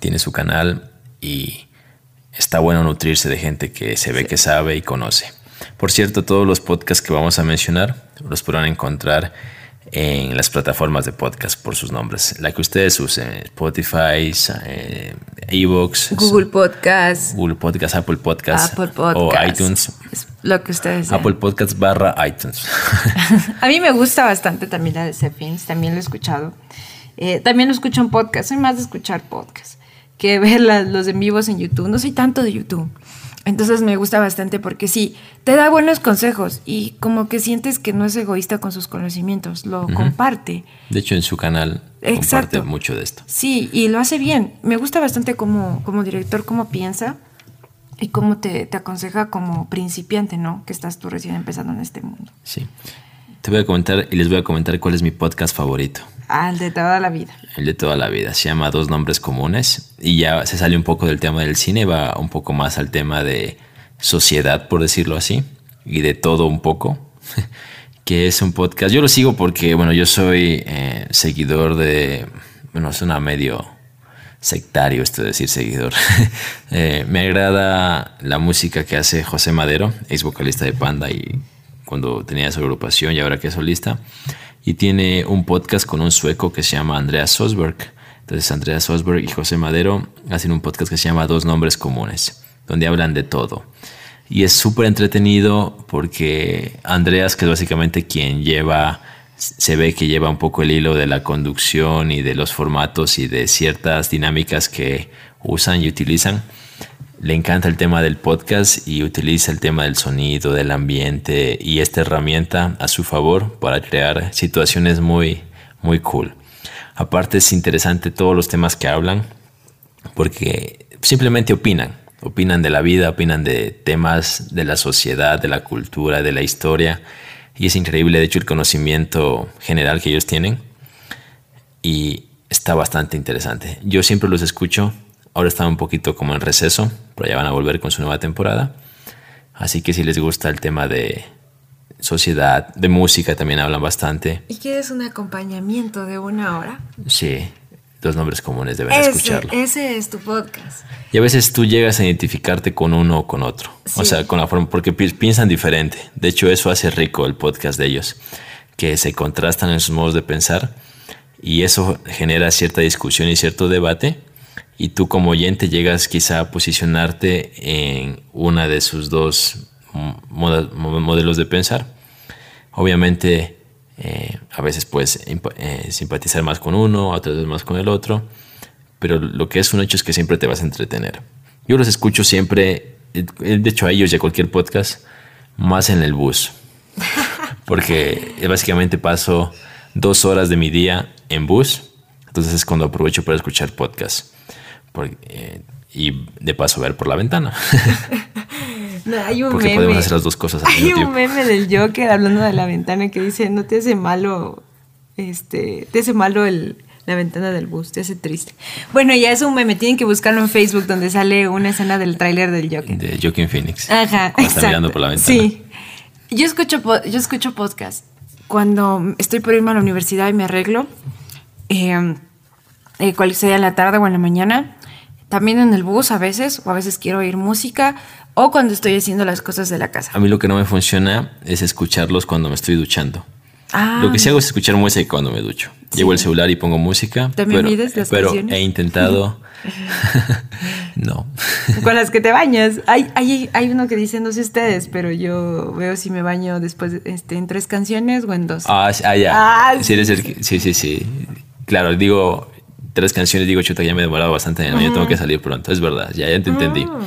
A: tiene su canal y está bueno nutrirse de gente que se ve que sabe y conoce. Por cierto, todos los podcasts que vamos a mencionar los podrán encontrar en las plataformas de podcast por sus nombres. La que ustedes usen, Spotify, eh, Evox,
B: Google Podcast,
A: Google Podcast, Apple Podcast,
B: Apple Podcast
A: o iTunes.
B: Lo que ustedes
A: Apple Podcast barra iTunes.
B: a mí me gusta bastante también la de Zephyrs, también lo he escuchado. Eh, también lo escucho en podcast, soy más de escuchar podcast que ver los en vivos en YouTube. No soy tanto de YouTube. Entonces me gusta bastante porque sí, te da buenos consejos y como que sientes que no es egoísta con sus conocimientos, lo comparte.
A: De hecho, en su canal comparte mucho de esto.
B: Sí, y lo hace bien. Me gusta bastante como, como director, cómo piensa y cómo te, te aconseja como principiante, ¿no? Que estás tú recién empezando en este mundo.
A: Sí. Te voy a comentar y les voy a comentar cuál es mi podcast favorito.
B: Ah, el de toda la vida.
A: El de toda la vida. Se llama Dos Nombres Comunes y ya se sale un poco del tema del cine, va un poco más al tema de sociedad, por decirlo así, y de todo un poco, que es un podcast. Yo lo sigo porque, bueno, yo soy eh, seguidor de, bueno, es una medio sectario esto de decir seguidor. Eh, me agrada la música que hace José Madero, ex vocalista de Panda y cuando tenía su agrupación y ahora que es solista y tiene un podcast con un sueco que se llama Andreas Sosberg. Entonces Andreas Sosberg y José Madero hacen un podcast que se llama Dos Nombres Comunes, donde hablan de todo. Y es súper entretenido porque Andreas, que es básicamente quien lleva, se ve que lleva un poco el hilo de la conducción y de los formatos y de ciertas dinámicas que usan y utilizan, le encanta el tema del podcast y utiliza el tema del sonido, del ambiente y esta herramienta a su favor para crear situaciones muy, muy cool. Aparte es interesante todos los temas que hablan porque simplemente opinan, opinan de la vida, opinan de temas de la sociedad, de la cultura, de la historia y es increíble de hecho el conocimiento general que ellos tienen y está bastante interesante. Yo siempre los escucho Ahora están un poquito como en receso, pero ya van a volver con su nueva temporada. Así que si les gusta el tema de sociedad, de música también hablan bastante.
B: ¿Y quieres un acompañamiento de una hora?
A: Sí, dos nombres comunes deben escucharlo.
B: Ese es tu podcast.
A: Y a veces tú llegas a identificarte con uno o con otro. O sea, con la forma, porque piensan diferente. De hecho, eso hace rico el podcast de ellos, que se contrastan en sus modos de pensar y eso genera cierta discusión y cierto debate y tú como oyente llegas quizá a posicionarte en una de sus dos modelos de pensar. Obviamente eh, a veces puedes eh, simpatizar más con uno, otras veces más con el otro, pero lo que es un hecho es que siempre te vas a entretener. Yo los escucho siempre, eh, de hecho a ellos y a cualquier podcast, más en el bus, porque básicamente paso dos horas de mi día en bus, entonces es cuando aprovecho para escuchar podcasts. Eh, y de paso ver por la ventana.
B: hay un
A: Porque podemos hacer las dos cosas
B: al Hay un meme del Joker hablando de la ventana que dice, no te hace malo, este, te hace malo el, la ventana del bus, te hace triste. Bueno, ya es un meme, tienen que buscarlo en Facebook donde sale una escena del tráiler del Joker.
A: De Joaquin Phoenix.
B: Ajá,
A: está mirando por la ventana.
B: Sí. Yo escucho, yo escucho podcast. Cuando estoy por irme a la universidad y me arreglo, eh, eh, cual sea en la tarde o en la mañana, también en el bus a veces, o a veces quiero oír música, o cuando estoy haciendo las cosas de la casa.
A: A mí lo que no me funciona es escucharlos cuando me estoy duchando.
B: Ah,
A: lo que sí hago es escuchar música cuando me ducho. Llevo el celular y pongo música.
B: ¿También pero, mides las
A: Pero he intentado. no.
B: Con las que te bañas. Hay, hay, hay uno que dice, no sé ustedes, pero yo veo si me baño después este, en tres canciones o en dos.
A: Ah, ah ya.
B: Ah,
A: sí, sí, sí, sí. Claro, digo, tres canciones, digo, chuta, ya me he demorado bastante el tengo que salir pronto. Es verdad, ya, ya te entendí.
B: Ah,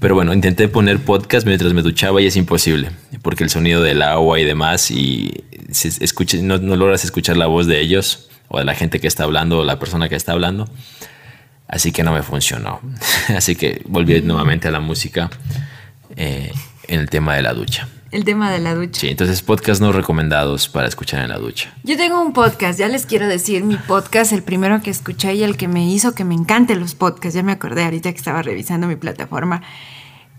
A: Pero bueno, intenté poner podcast mientras me duchaba y es imposible, porque el sonido del agua y demás, y si no, no logras escuchar la voz de ellos o de la gente que está hablando o la persona que está hablando. Así que no me funcionó. Así que volví nuevamente a la música eh, en el tema de la ducha.
B: El tema de la ducha.
A: Sí, entonces podcast no recomendados para escuchar en la ducha.
B: Yo tengo un podcast, ya les quiero decir, mi podcast, el primero que escuché y el que me hizo que me encanten los podcasts, ya me acordé ahorita que estaba revisando mi plataforma,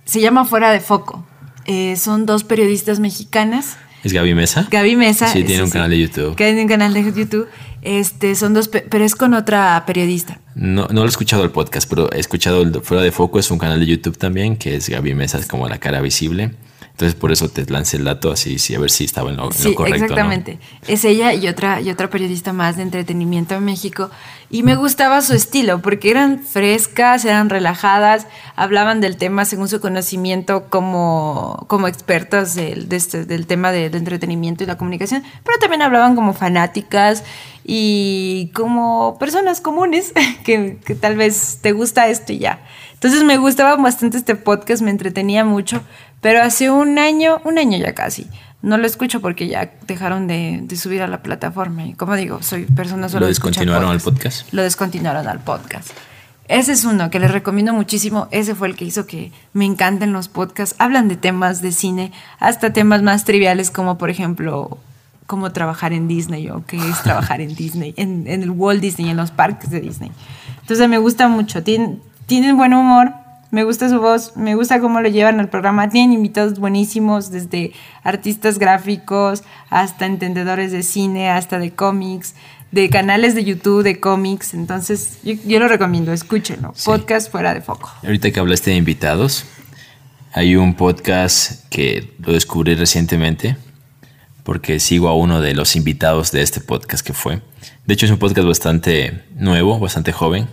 B: se llama Fuera de Foco. Eh, son dos periodistas mexicanas.
A: ¿Es Gaby Mesa?
B: Gaby Mesa.
A: Sí, tiene un canal de YouTube.
B: Tiene un canal de YouTube. Este, son dos, pero es con otra periodista.
A: No, no lo he escuchado el podcast, pero he escuchado el Fuera de Foco, es un canal de YouTube también, que es Gaby Mesa, es como la cara visible. Entonces por eso te lancé el dato así, sí, a ver si estaba en lo,
B: sí,
A: correcto.
B: Exactamente. Es ella y otra, y otra periodista más de entretenimiento en México. Y me gustaba su estilo, porque eran frescas, eran relajadas, hablaban del tema según su conocimiento como, como expertas del, este, del tema de, de entretenimiento y la comunicación, pero también hablaban como fanáticas y como personas comunes que, que, tal vez te gusta esto y ya. Entonces me gustaba bastante este podcast, me entretenía mucho, pero hace un año, un año ya casi, no lo escucho porque ya dejaron de, de subir a la plataforma. Y como digo, soy persona solo
A: ¿Lo descontinuaron al podcast?
B: Lo descontinuaron al podcast. Ese es uno que les recomiendo muchísimo. Ese fue el que hizo que me encanten los podcasts. Hablan de temas de cine, hasta temas más triviales como por ejemplo cómo trabajar en Disney o qué es trabajar en Disney, en, en, el Walt Disney, en los parques de Disney. Entonces me gusta mucho. Tienen, tienen buen humor, me gusta su voz, me gusta cómo lo llevan al programa. Tienen invitados buenísimos, desde artistas gráficos hasta entendedores de cine, hasta de cómics, de canales de YouTube, de cómics. Entonces, yo, yo lo recomiendo, escúchenlo. Sí. Podcast fuera de foco.
A: Ahorita que hablaste de invitados, hay un podcast que lo descubrí recientemente porque sigo a uno de los invitados de este podcast que fue. De hecho, es un podcast bastante nuevo, bastante joven,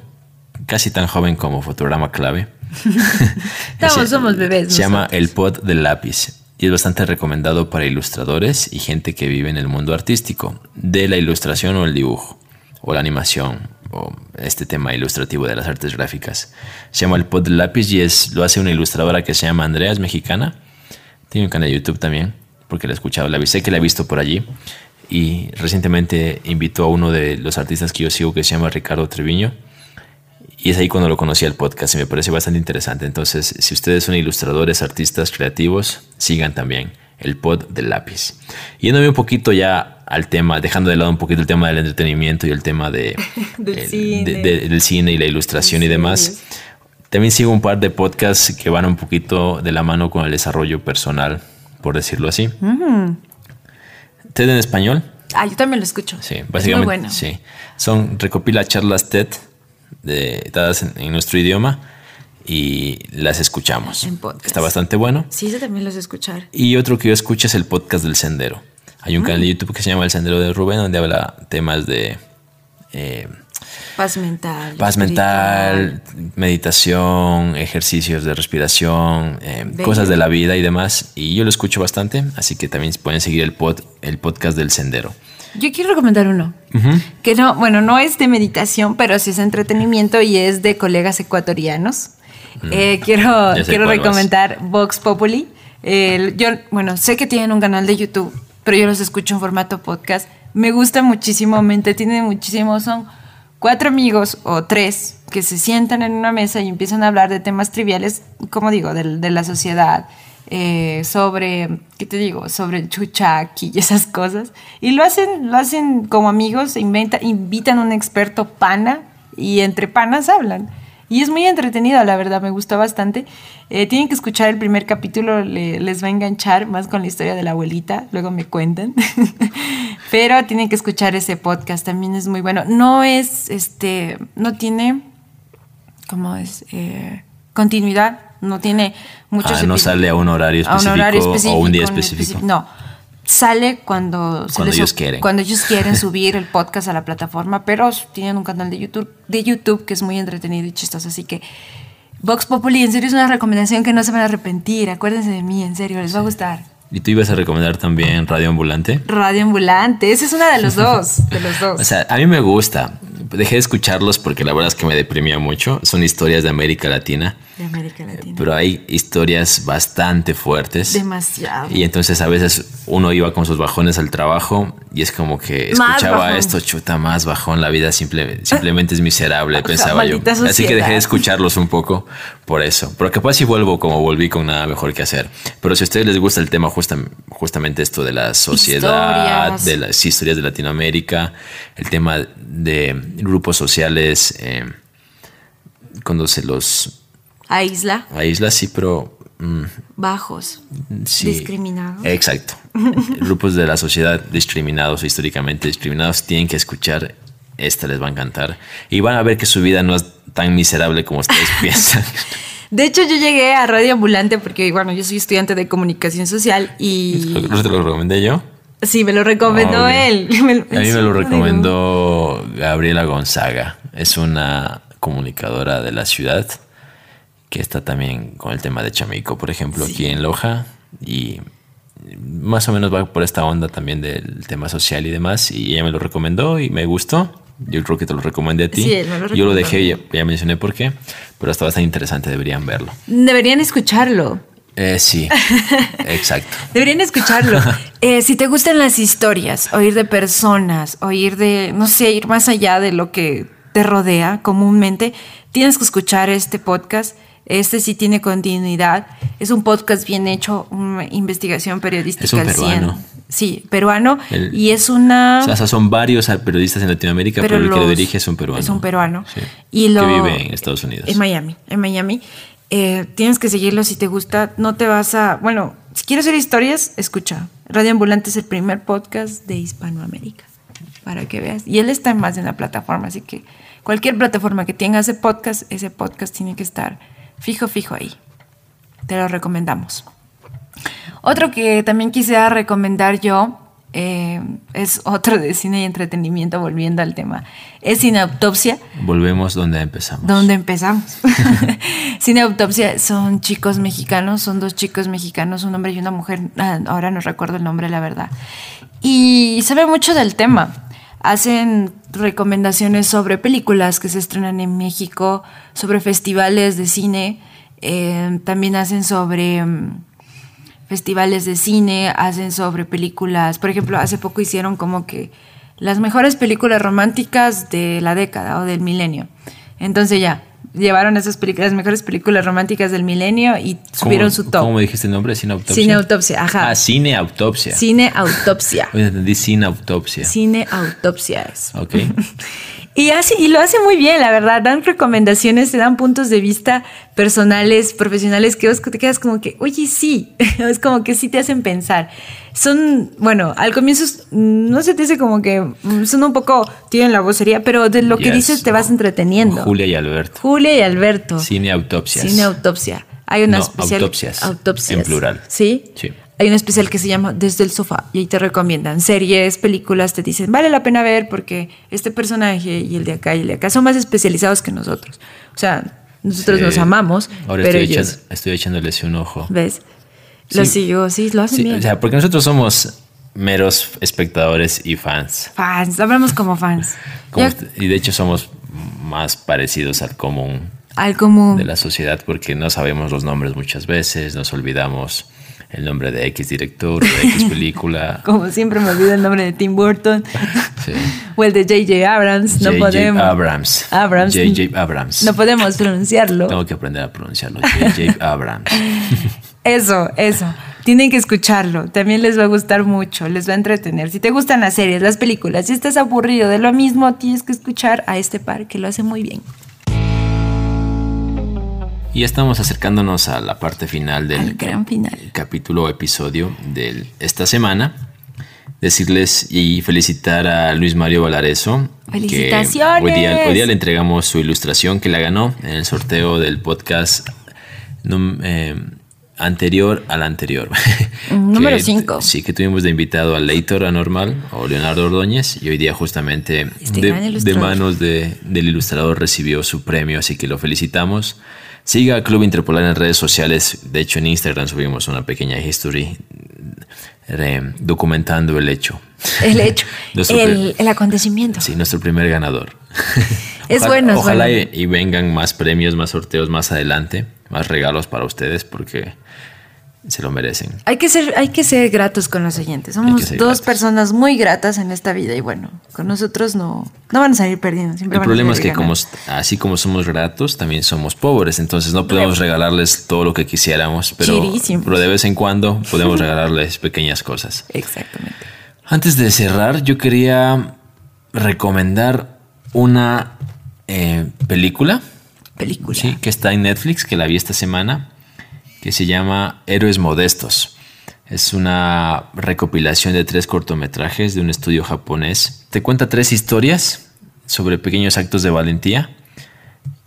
A: casi tan joven como Fotograma Clave.
B: Estamos, somos bebés.
A: Se llama El Pod del Lápiz y es bastante recomendado para ilustradores y gente que vive en el mundo artístico, de la ilustración o el dibujo, o la animación, o este tema ilustrativo de las artes gráficas. Se llama El Pod del Lápiz y es, lo hace una ilustradora que se llama Andrea, es mexicana. Tiene un canal de YouTube también, porque la he escuchado, la sé que la he visto por allí. Y recientemente invitó a uno de los artistas que yo sigo que se llama Ricardo Treviño y es ahí cuando lo conocí al podcast y me parece bastante interesante. Entonces, si ustedes son ilustradores, artistas, creativos, sigan también el pod del lápiz. Yéndome un poquito ya al tema, dejando de lado un poquito el tema del entretenimiento y el tema de,
B: del,
A: el,
B: cine.
A: De, de, del, cine. y la ilustración y demás. También sigo un par de podcasts que van un poquito de la mano con el desarrollo personal, por decirlo así.
B: Mm.
A: TED en español.
B: Ah, yo también lo escucho.
A: Sí, básicamente.
B: Es muy bueno.
A: Sí. Son recopila charlas TED de, dadas en, en, nuestro idioma y las escuchamos. Está bastante bueno.
B: Sí, eso también los escuchar.
A: Y otro que yo escucho es el podcast del Sendero. Hay un
B: Mm.
A: canal de YouTube que se llama El Sendero de Rubén, donde habla temas de eh,
B: paz mental,
A: paz mental, meditación, ejercicios de respiración, eh, cosas de la vida y demás. Y yo lo escucho bastante, así que también pueden seguir el, pod, el podcast del Sendero.
B: Yo quiero recomendar uno.
A: Uh -huh.
B: Que no, bueno, no es de meditación, pero sí es entretenimiento y es de colegas ecuatorianos. Mm. Eh, quiero quiero recomendar vas. Vox Populi. Eh, yo, bueno, sé que tienen un canal de YouTube, pero yo los escucho en formato podcast. Me gusta muchísimo, me entretiene muchísimo. Son cuatro amigos o tres que se sientan en una mesa y empiezan a hablar de temas triviales, como digo, de, de la sociedad, eh, sobre, ¿qué te digo? Sobre el chuchaki y esas cosas. Y lo hacen, lo hacen como amigos, inventa, invitan a un experto pana y entre panas hablan. Y es muy entretenido, la verdad, me gustó bastante. Eh, tienen que escuchar el primer capítulo, le, les va a enganchar más con la historia de la abuelita, luego me cuentan. Pero tienen que escuchar ese podcast, también es muy bueno. No es, este, no tiene, ¿cómo es? Eh, continuidad, no tiene muchos
A: ah, no sale a un horario específico,
B: a un horario específico
A: o un día específico.
B: No, sale cuando,
A: cuando
B: les,
A: ellos quieren.
B: Cuando ellos quieren subir el podcast a la plataforma, pero tienen un canal de YouTube, de YouTube que es muy entretenido y chistoso, así que Vox Populi, en serio es una recomendación que no se van a arrepentir, acuérdense de mí, en serio, les va a gustar.
A: ¿Y tú ibas a recomendar también Radio Ambulante?
B: Radio Ambulante, ese es una de los dos, de los dos.
A: O sea, a mí me gusta, dejé de escucharlos porque la verdad es que me deprimía mucho. Son historias de América Latina.
B: De América Latina.
A: Pero hay historias bastante fuertes.
B: Demasiado.
A: Y entonces a veces uno iba con sus bajones al trabajo y es como que escuchaba esto, chuta, más bajón, la vida simple, simplemente es miserable, pensaba yo. Así que dejé de escucharlos un poco por eso. Pero capaz si vuelvo como volví con nada mejor que hacer. Pero si a ustedes les gusta el tema, justa- justamente esto de la sociedad,
B: Historias.
A: de las historias de Latinoamérica, el tema de grupos sociales, eh, cuando se los
B: Aísla,
A: aísla, sí, pero... mm,
B: bajos,
A: Sí.
B: discriminados.
A: Exacto. Grupos de la sociedad discriminados o históricamente discriminados tienen que escuchar esta, les va a encantar. Y van a ver que su vida no es tan miserable como ustedes piensan.
B: De hecho, yo llegué a Radio Ambulante porque, bueno, yo soy estudiante de comunicación social y
A: ¿No te lo recomendé yo?
B: sí, me lo recomendó él.
A: A mí me lo recomendó Gabriela Gonzaga. Es una comunicadora de la ciudad que está también con el tema de Chamico, por ejemplo, aquí en Loja. Y más o menos va por esta onda también del tema social y demás. Y ella me lo recomendó y me gustó. Yo creo que te lo recomendé a ti.
B: Sí, lo
A: Yo lo dejé, ya, ya mencioné por qué, pero está bastante interesante, deberían verlo.
B: Deberían escucharlo.
A: Eh, sí, exacto.
B: Deberían escucharlo. Eh, si te gustan las historias, oír de personas, oír de, no sé, ir más allá de lo que te rodea comúnmente, tienes que escuchar este podcast. Este sí tiene continuidad. Es un podcast bien hecho, una investigación periodística
A: Es un
B: al 100.
A: peruano.
B: Sí, peruano.
A: El-
B: y es una...
A: O sea, son varios periodistas en Latinoamérica, pero, el que lo dirige es un peruano.
B: Es un peruano.
A: Sí.
B: Y lo,
A: que vive en Estados Unidos.
B: En Miami. En Miami. Eh, tienes que seguirlo si te gusta. No te vas a. Bueno, si quieres oír historias, escucha. Radio Ambulante es el primer podcast de Hispanoamérica. Para que veas. Y él está en más de una plataforma. Así que cualquier plataforma que tenga ese podcast, ese podcast tiene que estar fijo, fijo ahí. Te lo recomendamos. Otro que también quisiera recomendar yo eh, es otro de cine y entretenimiento, volviendo al tema. Es Cine Autopsia.
A: Volvemos donde empezamos.
B: ¿Dónde empezamos? Cine Autopsia son chicos mexicanos, son dos chicos mexicanos, un hombre y una mujer. Ah, ahora no recuerdo el nombre, la verdad. Y sabe mucho del tema. Hacen recomendaciones sobre películas que se estrenan en México, sobre festivales de cine. eh, también hacen sobre mm, festivales de cine, hacen sobre películas. Por ejemplo, hace poco hicieron como que las mejores películas románticas de la década o del milenio. Entonces ya, llevaron esas películas, las mejores películas románticas del milenio y subieron
A: ¿Cómo-
B: su top.
A: ¿Cómo dijiste el nombre? Cine autopsia.
B: Cine Autopsia, ajá.
A: Ah, cine autopsia.
B: Cine Autopsia.
A: Oye, entendí cine autopsia.
B: Cine Autopsia es.
A: Ok.
B: Y, hace, y lo hace muy bien, la verdad. Dan recomendaciones, te dan puntos de vista personales, profesionales, que vos te quedas como que, oye, sí. es como que sí te hacen pensar. Son, bueno, al comienzo no se te hace como que mm, son un poco, tienen la vocería, pero de lo que dices te vas entreteniendo.
A: Julia y Alberto.
B: Julia y Alberto.
A: Cine autopsias.
B: Cine Autopsia. Hay una
A: No,
B: especial.
A: autopsias.
B: Autopsias.
A: En plural.
B: ¿Sí?
A: Sí.
B: Hay una especial que se llama Desde el sofá y ahí te recomiendan series, películas, te dicen, vale la pena ver porque este personaje y el de acá y el de acá son más especializados que nosotros. O sea, nosotros
A: Sí.
B: nos amamos,
A: Ahora
B: pero
A: estoy,
B: ellos,
A: estoy echándoles un ojo.
B: ¿ves? Lo
A: Sí.
B: sigo, sí, lo hacen
A: Sí,
B: bien.
A: o sea, porque nosotros somos meros espectadores y fans.
B: fans, hablamos como fans.
A: Como y de hecho somos más parecidos al común
B: al común.
A: de la sociedad porque no sabemos los nombres muchas veces, nos olvidamos el nombre de X director o de X película.
B: Como siempre me olvido el nombre de Tim Burton
A: Sí.
B: o el de J.J. Abrams. No
A: J.J.
B: podemos.
A: Abrams.
B: Abrams.
A: J.J. Abrams.
B: No podemos pronunciarlo.
A: Tengo que aprender a pronunciarlo. J.J. Abrams.
B: Eso, eso. Tienen que escucharlo. También les va a gustar mucho, les va a entretener. Si te gustan las series, las películas, si estás aburrido de lo mismo, tienes que escuchar a este par que lo hace muy bien.
A: Y ya estamos acercándonos a la parte final del
B: Al gran final.
A: capítulo o episodio de esta semana. Decirles y felicitar a Luis Mario Valareso. que
B: ¡Felicitaciones!
A: Hoy día, hoy día le entregamos su ilustración que la ganó en el sorteo del podcast eh, anterior al anterior.
B: Mm, número
A: Que-
B: cinco.
A: Sí, que tuvimos de invitado a Leitor Anormal o Leonardo Ordóñez y hoy día justamente
B: Este
A: de, de manos de- del ilustrador recibió su premio, así que lo felicitamos. Siga Club Interpolar en redes sociales. De hecho, en Instagram subimos una pequeña history documentando el hecho.
B: El hecho, el, el, acontecimiento.
A: Sí, nuestro primer ganador.
B: Es bueno.
A: Ojalá
B: Y,
A: y, vengan más premios, más sorteos más adelante, más regalos para ustedes, porque se lo merecen.
B: Hay que ser, hay que ser gratos con los oyentes. Somos dos personas muy gratas en esta vida y bueno, con nosotros no, no van a salir perdiendo.
A: El problema es que como, así como somos gratos, también somos pobres, entonces no podemos regalarles todo lo que quisiéramos, pero, pero de vez en cuando podemos regalarles pequeñas cosas.
B: Exactamente.
A: Antes de cerrar, yo quería recomendar una eh, película.
B: Película.
A: Sí, que está en Netflix, que la vi esta semana que se llama Héroes Modestos. Es una recopilación de tres cortometrajes de un estudio japonés. Te cuenta tres historias sobre pequeños actos de valentía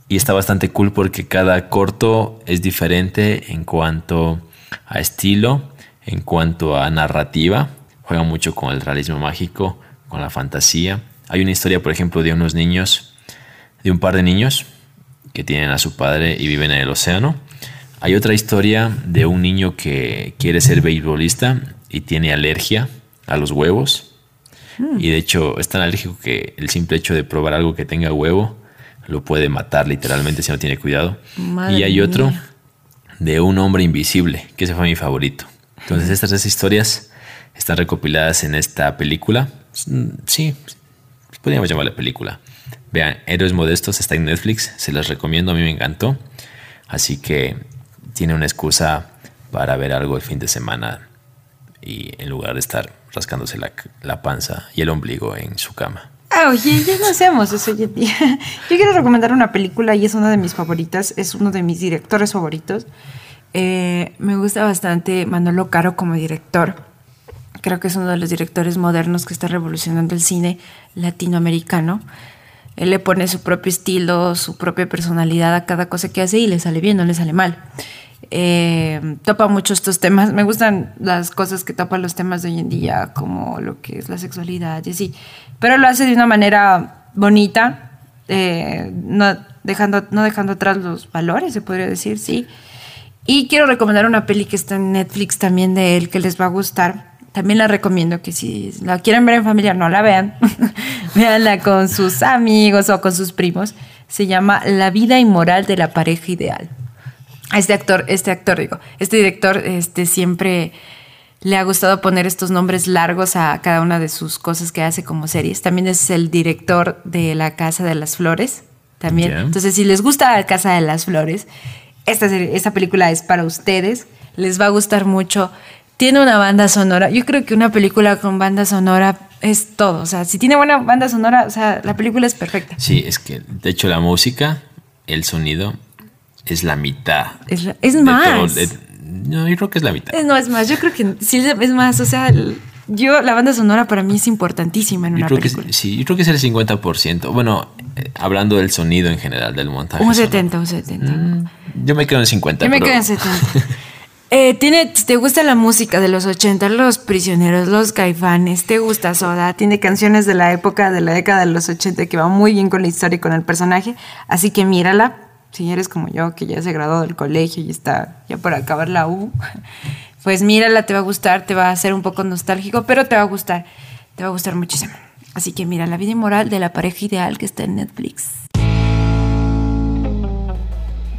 A: y está bastante cool porque cada corto es diferente en cuanto a estilo, en cuanto a narrativa. Juega mucho con el realismo mágico, con la fantasía. Hay una historia, por ejemplo, de unos niños, de un par de niños que tienen a su padre y viven en el océano hay otra historia de un niño que quiere ser beisbolista y tiene alergia a los huevos. Hmm. Y de hecho es tan alérgico que el simple hecho de probar algo que tenga huevo lo puede matar literalmente si no tiene cuidado. y hay otro de un hombre invisible, que ese fue mi favorito. Entonces estas tres historias están recopiladas en esta película. Sí, podríamos llamarla película. Vean, Héroes Modestos está en Netflix, se las recomiendo, a mí me encantó. Así que tiene una excusa para ver algo el fin de semana y en lugar de estar rascándose la, panza y el ombligo en su cama.
B: Ah, oye, ya no hacemos eso hoy en día. Yo quiero recomendar una película y es una de mis favoritas, es uno de mis directores favoritos. Eh, me gusta bastante Manolo Caro como director. Creo que es uno de los directores modernos que está revolucionando el cine latinoamericano. Él le pone su propio estilo, su propia personalidad a cada cosa que hace y le sale bien, no le sale mal. Eh, topa mucho estos temas. Me gustan las cosas que topan los temas de hoy en día, como lo que es la sexualidad y así. Pero lo hace de una manera bonita, eh, no, dejando, no dejando atrás los valores, se podría decir, sí. Y quiero recomendar una peli que está en Netflix también de él, que les va a gustar. También la recomiendo que si la quieren ver en familia, no la vean. Veanla con sus amigos o con sus primos. Se llama La vida inmoral de la pareja ideal este actor, este actor, digo, este director, este siempre le ha gustado poner estos nombres largos a cada una de sus cosas que hace como series. También es el director de La Casa de las Flores. También. Entonces, si les gusta La Casa de las Flores, esta, esta película es para ustedes. Les va a gustar mucho. Tiene una banda sonora. Yo creo que una película con banda sonora es todo. O sea, si tiene buena banda sonora, o sea, la película es perfecta.
A: Sí, es que de hecho la música, el sonido es la mitad.
B: Es, más.
A: no, yo creo que es la mitad.
B: no, es más. Yo creo que sí es más. O sea, yo, la banda sonora para mí es importantísima en una película.
A: sí, yo creo que es el 50%. Bueno, eh, hablando del sonido en general, del montaje.
B: Un 70, un 70. Mm,
A: yo me quedo en 50.
B: Yo me quedo en 70. eh, tiene, ¿Te gusta la música de los 80? Los prisioneros, los caifanes, ¿te gusta Soda? Tiene canciones de la época, de la década de los 80 que van muy bien con la historia y con el personaje. Así que mírala si eres como yo, que ya se graduó del colegio y está ya por acabar la U, pues mírala, te va a gustar, te va a hacer un poco nostálgico, pero te va a gustar, te va a gustar muchísimo. Así que mira, la vida inmoral de la pareja ideal que está en Netflix.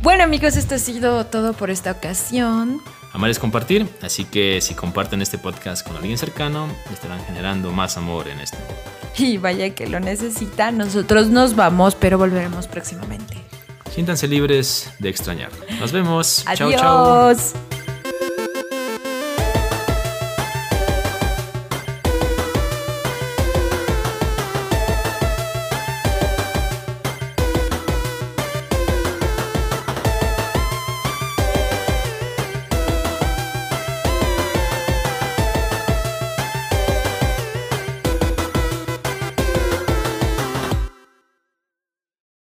B: Bueno amigos, esto ha sido todo por esta ocasión.
A: Amar es compartir, así que si comparten este podcast con alguien cercano, estarán generando más amor en este
B: Y vaya que lo necesita, nosotros nos vamos, pero volveremos próximamente.
A: Siéntanse libres de extrañar. Nos vemos.
B: Adiós. Chao.